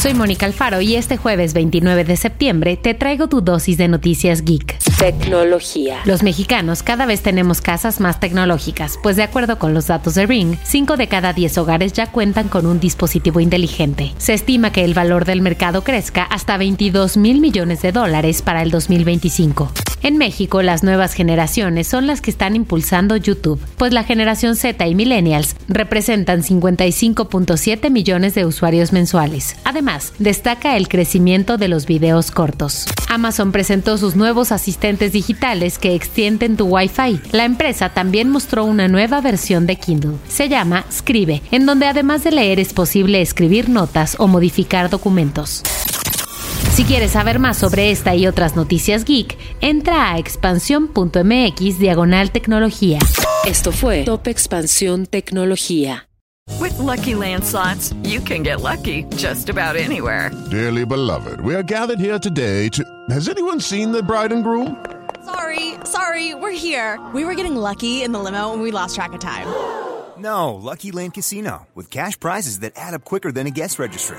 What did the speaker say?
Soy Mónica Alfaro y este jueves 29 de septiembre te traigo tu dosis de noticias geek. Tecnología. Los mexicanos cada vez tenemos casas más tecnológicas, pues de acuerdo con los datos de Ring, 5 de cada 10 hogares ya cuentan con un dispositivo inteligente. Se estima que el valor del mercado crezca hasta 22 mil millones de dólares para el 2025. En México, las nuevas generaciones son las que están impulsando YouTube, pues la generación Z y millennials representan 55.7 millones de usuarios mensuales. Además, destaca el crecimiento de los videos cortos. Amazon presentó sus nuevos asistentes digitales que extienden tu Wi-Fi. La empresa también mostró una nueva versión de Kindle. Se llama Scribe, en donde además de leer es posible escribir notas o modificar documentos. Si quieres saber más sobre esta y otras noticias geek, entra a expansión.mx diagonal tecnología. Esto fue Top Expansión Tecnología. With lucky landslots, you can get lucky just about anywhere. Dearly beloved, we are gathered here today to. Has anyone seen the bride and groom? Sorry, sorry, we're here. We were getting lucky in the limo and we lost track of time. No, Lucky Land Casino, with cash prizes that add up quicker than a guest registry